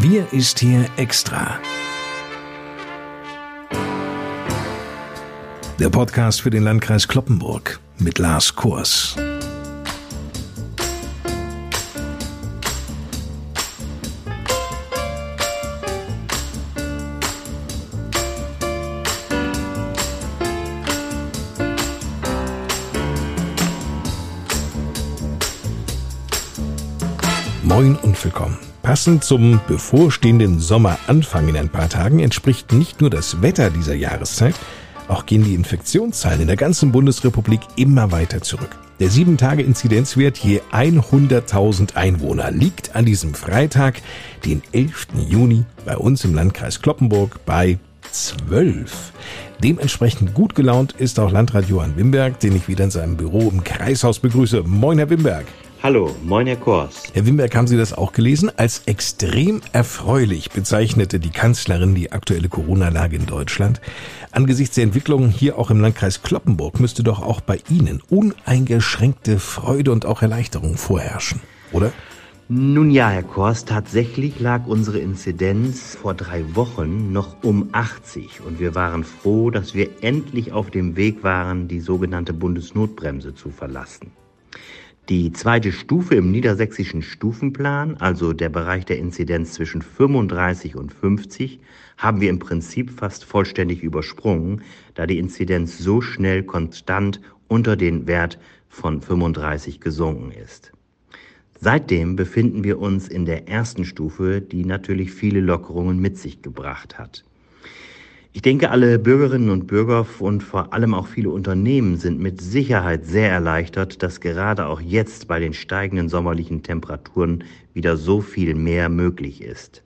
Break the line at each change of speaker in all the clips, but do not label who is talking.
Wir ist hier extra. Der Podcast für den Landkreis Kloppenburg mit Lars Kurs. Moin und willkommen. Passend zum bevorstehenden Sommeranfang in ein paar Tagen entspricht nicht nur das Wetter dieser Jahreszeit, auch gehen die Infektionszahlen in der ganzen Bundesrepublik immer weiter zurück. Der 7-Tage-Inzidenzwert je 100.000 Einwohner liegt an diesem Freitag, den 11. Juni, bei uns im Landkreis Kloppenburg bei 12. Dementsprechend gut gelaunt ist auch Landrat Johann Wimberg, den ich wieder in seinem Büro im Kreishaus begrüße. Moin, Herr Wimberg.
Hallo, moin Herr Kors.
Herr Wimberg, haben Sie das auch gelesen? Als extrem erfreulich bezeichnete die Kanzlerin die aktuelle Corona-Lage in Deutschland. Angesichts der Entwicklungen hier auch im Landkreis Kloppenburg müsste doch auch bei Ihnen uneingeschränkte Freude und auch Erleichterung vorherrschen, oder?
Nun ja, Herr Kors, tatsächlich lag unsere Inzidenz vor drei Wochen noch um 80 und wir waren froh, dass wir endlich auf dem Weg waren, die sogenannte Bundesnotbremse zu verlassen. Die zweite Stufe im niedersächsischen Stufenplan, also der Bereich der Inzidenz zwischen 35 und 50, haben wir im Prinzip fast vollständig übersprungen, da die Inzidenz so schnell konstant unter den Wert von 35 gesunken ist. Seitdem befinden wir uns in der ersten Stufe, die natürlich viele Lockerungen mit sich gebracht hat. Ich denke, alle Bürgerinnen und Bürger und vor allem auch viele Unternehmen sind mit Sicherheit sehr erleichtert, dass gerade auch jetzt bei den steigenden sommerlichen Temperaturen wieder so viel mehr möglich ist.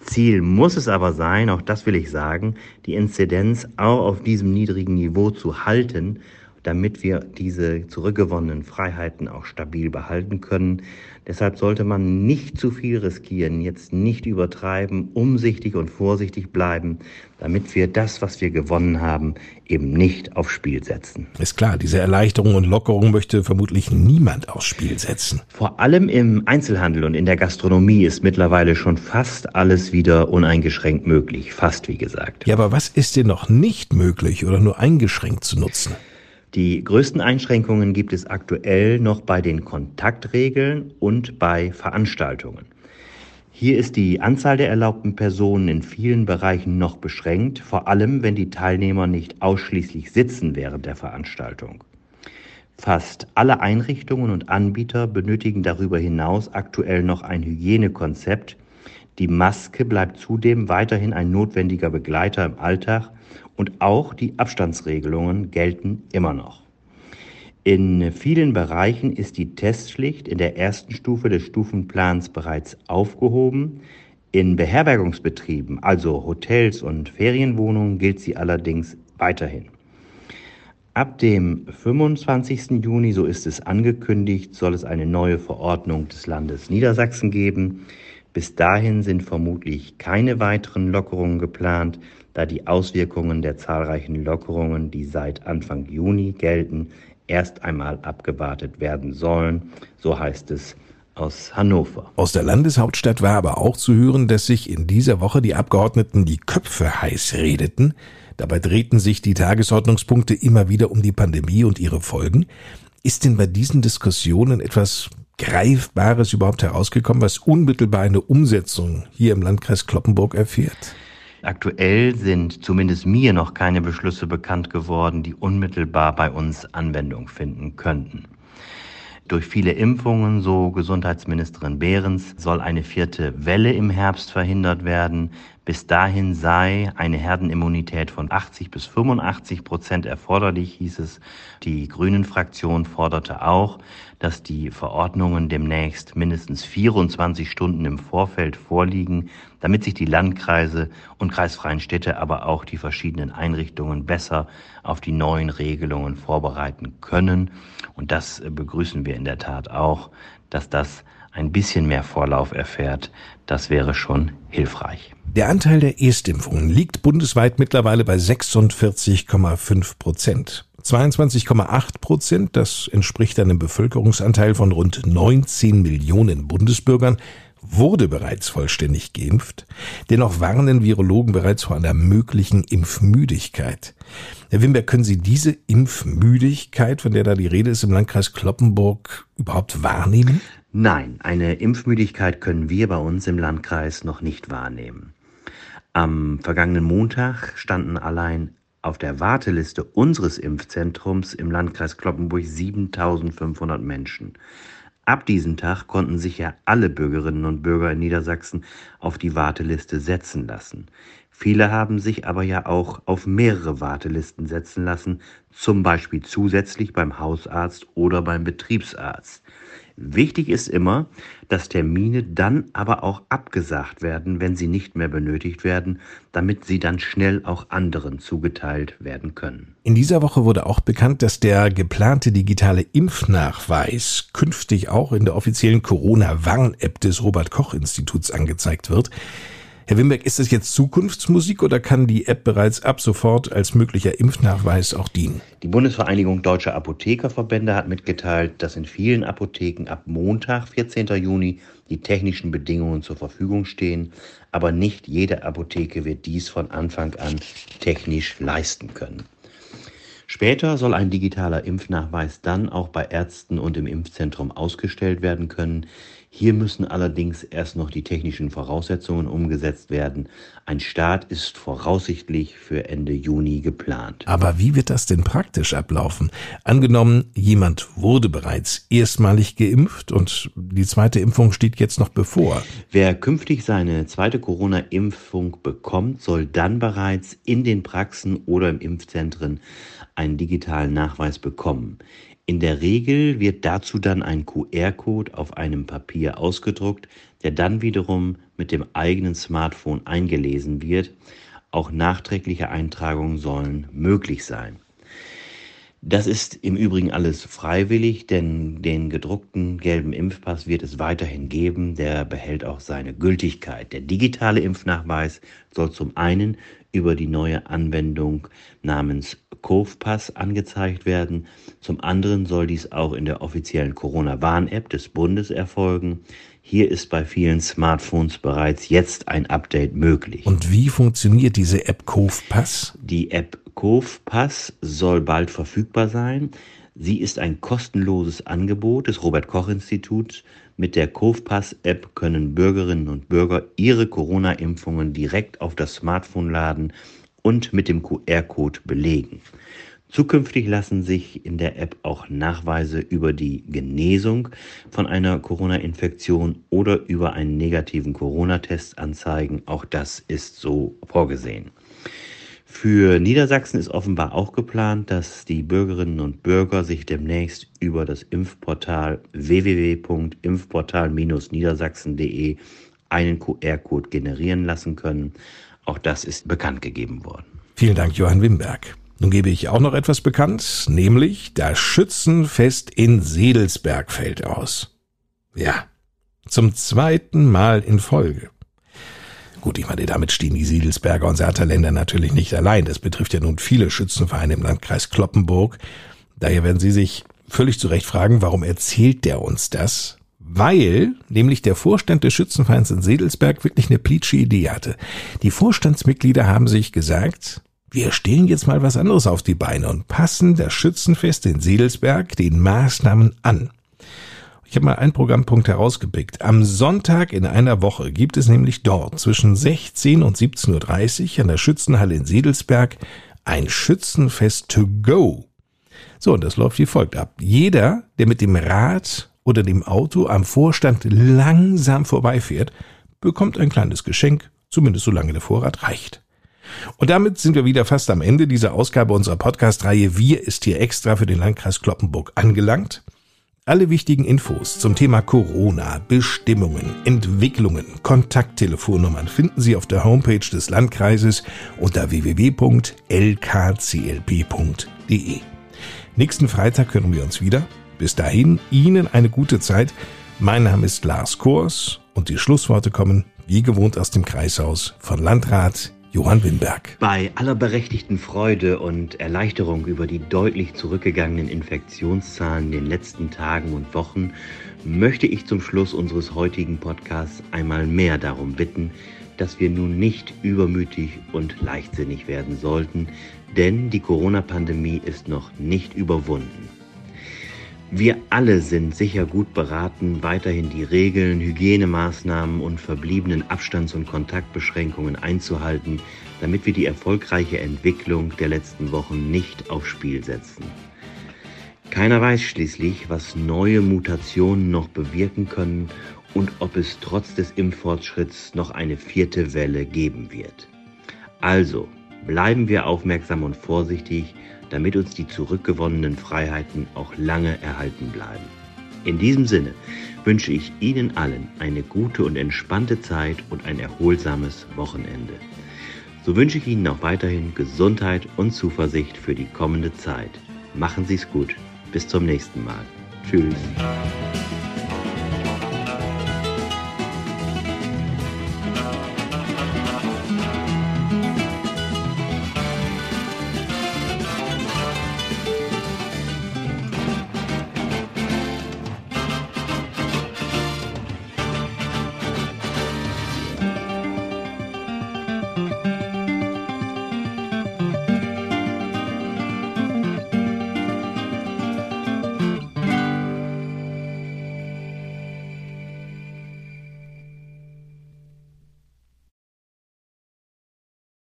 Ziel muss es aber sein, auch das will ich sagen, die Inzidenz auch auf diesem niedrigen Niveau zu halten damit wir diese zurückgewonnenen Freiheiten auch stabil behalten können. Deshalb sollte man nicht zu viel riskieren, jetzt nicht übertreiben, umsichtig und vorsichtig bleiben, damit wir das, was wir gewonnen haben, eben nicht aufs Spiel setzen.
Ist klar, diese Erleichterung und Lockerung möchte vermutlich niemand aufs Spiel setzen.
Vor allem im Einzelhandel und in der Gastronomie ist mittlerweile schon fast alles wieder uneingeschränkt möglich. Fast, wie gesagt.
Ja, aber was ist denn noch nicht möglich oder nur eingeschränkt zu nutzen?
Die größten Einschränkungen gibt es aktuell noch bei den Kontaktregeln und bei Veranstaltungen. Hier ist die Anzahl der erlaubten Personen in vielen Bereichen noch beschränkt, vor allem wenn die Teilnehmer nicht ausschließlich sitzen während der Veranstaltung. Fast alle Einrichtungen und Anbieter benötigen darüber hinaus aktuell noch ein Hygienekonzept. Die Maske bleibt zudem weiterhin ein notwendiger Begleiter im Alltag und auch die Abstandsregelungen gelten immer noch. In vielen Bereichen ist die Testpflicht in der ersten Stufe des Stufenplans bereits aufgehoben. In Beherbergungsbetrieben, also Hotels und Ferienwohnungen, gilt sie allerdings weiterhin. Ab dem 25. Juni, so ist es angekündigt, soll es eine neue Verordnung des Landes Niedersachsen geben. Bis dahin sind vermutlich keine weiteren Lockerungen geplant da die Auswirkungen der zahlreichen Lockerungen, die seit Anfang Juni gelten, erst einmal abgewartet werden sollen, so heißt es aus Hannover.
Aus der Landeshauptstadt war aber auch zu hören, dass sich in dieser Woche die Abgeordneten die Köpfe heiß redeten. Dabei drehten sich die Tagesordnungspunkte immer wieder um die Pandemie und ihre Folgen. Ist denn bei diesen Diskussionen etwas Greifbares überhaupt herausgekommen, was unmittelbar eine Umsetzung hier im Landkreis Kloppenburg erfährt?
Aktuell sind zumindest mir noch keine Beschlüsse bekannt geworden, die unmittelbar bei uns Anwendung finden könnten. Durch viele Impfungen, so Gesundheitsministerin Behrens, soll eine vierte Welle im Herbst verhindert werden. Bis dahin sei eine Herdenimmunität von 80 bis 85 Prozent erforderlich, hieß es. Die Grünen-Fraktion forderte auch, dass die Verordnungen demnächst mindestens 24 Stunden im Vorfeld vorliegen, damit sich die Landkreise und kreisfreien Städte, aber auch die verschiedenen Einrichtungen besser auf die neuen Regelungen vorbereiten können. Und das begrüßen wir in der Tat auch, dass das ein bisschen mehr Vorlauf erfährt, das wäre schon hilfreich.
Der Anteil der Erstimpfungen liegt bundesweit mittlerweile bei 46,5 Prozent. 22,8 Prozent, das entspricht einem Bevölkerungsanteil von rund 19 Millionen Bundesbürgern, wurde bereits vollständig geimpft. Dennoch warnen Virologen bereits vor einer möglichen Impfmüdigkeit. Herr Wimberg, können Sie diese Impfmüdigkeit, von der da die Rede ist, im Landkreis Kloppenburg überhaupt wahrnehmen?
Nein, eine Impfmüdigkeit können wir bei uns im Landkreis noch nicht wahrnehmen. Am vergangenen Montag standen allein auf der Warteliste unseres Impfzentrums im Landkreis Kloppenburg 7500 Menschen. Ab diesem Tag konnten sich ja alle Bürgerinnen und Bürger in Niedersachsen auf die Warteliste setzen lassen. Viele haben sich aber ja auch auf mehrere Wartelisten setzen lassen, zum Beispiel zusätzlich beim Hausarzt oder beim Betriebsarzt. Wichtig ist immer, dass Termine dann aber auch abgesagt werden, wenn sie nicht mehr benötigt werden, damit sie dann schnell auch anderen zugeteilt werden können.
In dieser Woche wurde auch bekannt, dass der geplante digitale Impfnachweis künftig auch in der offiziellen Corona-Warn-App des Robert Koch Instituts angezeigt wird. Herr Wimberg, ist das jetzt Zukunftsmusik oder kann die App bereits ab sofort als möglicher Impfnachweis auch dienen?
Die Bundesvereinigung Deutscher Apothekerverbände hat mitgeteilt, dass in vielen Apotheken ab Montag, 14. Juni, die technischen Bedingungen zur Verfügung stehen, aber nicht jede Apotheke wird dies von Anfang an technisch leisten können. Später soll ein digitaler Impfnachweis dann auch bei Ärzten und im Impfzentrum ausgestellt werden können. Hier müssen allerdings erst noch die technischen Voraussetzungen umgesetzt werden. Ein Start ist voraussichtlich für Ende Juni geplant.
Aber wie wird das denn praktisch ablaufen? Angenommen, jemand wurde bereits erstmalig geimpft und die zweite Impfung steht jetzt noch bevor.
Wer künftig seine zweite Corona-Impfung bekommt, soll dann bereits in den Praxen oder im Impfzentren einen digitalen Nachweis bekommen. In der Regel wird dazu dann ein QR-Code auf einem Papier ausgedruckt, der dann wiederum mit dem eigenen Smartphone eingelesen wird. Auch nachträgliche Eintragungen sollen möglich sein. Das ist im Übrigen alles freiwillig, denn den gedruckten gelben Impfpass wird es weiterhin geben. Der behält auch seine Gültigkeit. Der digitale Impfnachweis soll zum einen über die neue Anwendung namens COVPass angezeigt werden. Zum anderen soll dies auch in der offiziellen Corona-Warn-App des Bundes erfolgen. Hier ist bei vielen Smartphones bereits jetzt ein Update möglich.
Und wie funktioniert diese App COVPass?
Die App COVPass soll bald verfügbar sein. Sie ist ein kostenloses Angebot des Robert Koch Instituts. Mit der CoVPass-App können Bürgerinnen und Bürger ihre Corona-Impfungen direkt auf das Smartphone laden und mit dem QR-Code belegen. Zukünftig lassen sich in der App auch Nachweise über die Genesung von einer Corona-Infektion oder über einen negativen Corona-Test anzeigen. Auch das ist so vorgesehen. Für Niedersachsen ist offenbar auch geplant, dass die Bürgerinnen und Bürger sich demnächst über das Impfportal www.impfportal-niedersachsen.de einen QR-Code generieren lassen können. Auch das ist bekannt gegeben worden.
Vielen Dank, Johann Wimberg. Nun gebe ich auch noch etwas bekannt, nämlich das Schützenfest in Sedelsberg fällt aus. Ja, zum zweiten Mal in Folge. Gut, ich meine, damit stehen die Siedelsberger und Saterländer natürlich nicht allein. Das betrifft ja nun viele Schützenvereine im Landkreis Kloppenburg. Daher werden Sie sich völlig zu Recht fragen, warum erzählt der uns das? Weil nämlich der Vorstand des Schützenvereins in Sedelsberg wirklich eine plitsche Idee hatte. Die Vorstandsmitglieder haben sich gesagt, wir stellen jetzt mal was anderes auf die Beine und passen das Schützenfest in Sedelsberg den Maßnahmen an. Ich habe mal einen Programmpunkt herausgepickt. Am Sonntag in einer Woche gibt es nämlich dort zwischen 16 und 17.30 Uhr an der Schützenhalle in Sedelsberg ein Schützenfest to go. So, und das läuft wie folgt ab. Jeder, der mit dem Rad oder dem Auto am Vorstand langsam vorbeifährt, bekommt ein kleines Geschenk, zumindest solange der Vorrat reicht. Und damit sind wir wieder fast am Ende dieser Ausgabe unserer Podcast-Reihe Wir ist hier extra für den Landkreis Kloppenburg angelangt. Alle wichtigen Infos zum Thema Corona, Bestimmungen, Entwicklungen, Kontakttelefonnummern finden Sie auf der Homepage des Landkreises unter www.lkclp.de. Nächsten Freitag hören wir uns wieder. Bis dahin Ihnen eine gute Zeit. Mein Name ist Lars Kors und die Schlussworte kommen wie gewohnt aus dem Kreishaus von Landrat Johann Winberg.
Bei aller berechtigten Freude und Erleichterung über die deutlich zurückgegangenen Infektionszahlen in den letzten Tagen und Wochen möchte ich zum Schluss unseres heutigen Podcasts einmal mehr darum bitten, dass wir nun nicht übermütig und leichtsinnig werden sollten, denn die Corona-Pandemie ist noch nicht überwunden. Wir alle sind sicher gut beraten, weiterhin die Regeln, Hygienemaßnahmen und verbliebenen Abstands- und Kontaktbeschränkungen einzuhalten, damit wir die erfolgreiche Entwicklung der letzten Wochen nicht aufs Spiel setzen. Keiner weiß schließlich, was neue Mutationen noch bewirken können und ob es trotz des Impffortschritts noch eine vierte Welle geben wird. Also bleiben wir aufmerksam und vorsichtig, damit uns die zurückgewonnenen Freiheiten auch lange erhalten bleiben. In diesem Sinne wünsche ich Ihnen allen eine gute und entspannte Zeit und ein erholsames Wochenende. So wünsche ich Ihnen auch weiterhin Gesundheit und Zuversicht für die kommende Zeit. Machen Sie es gut. Bis zum nächsten Mal. Tschüss.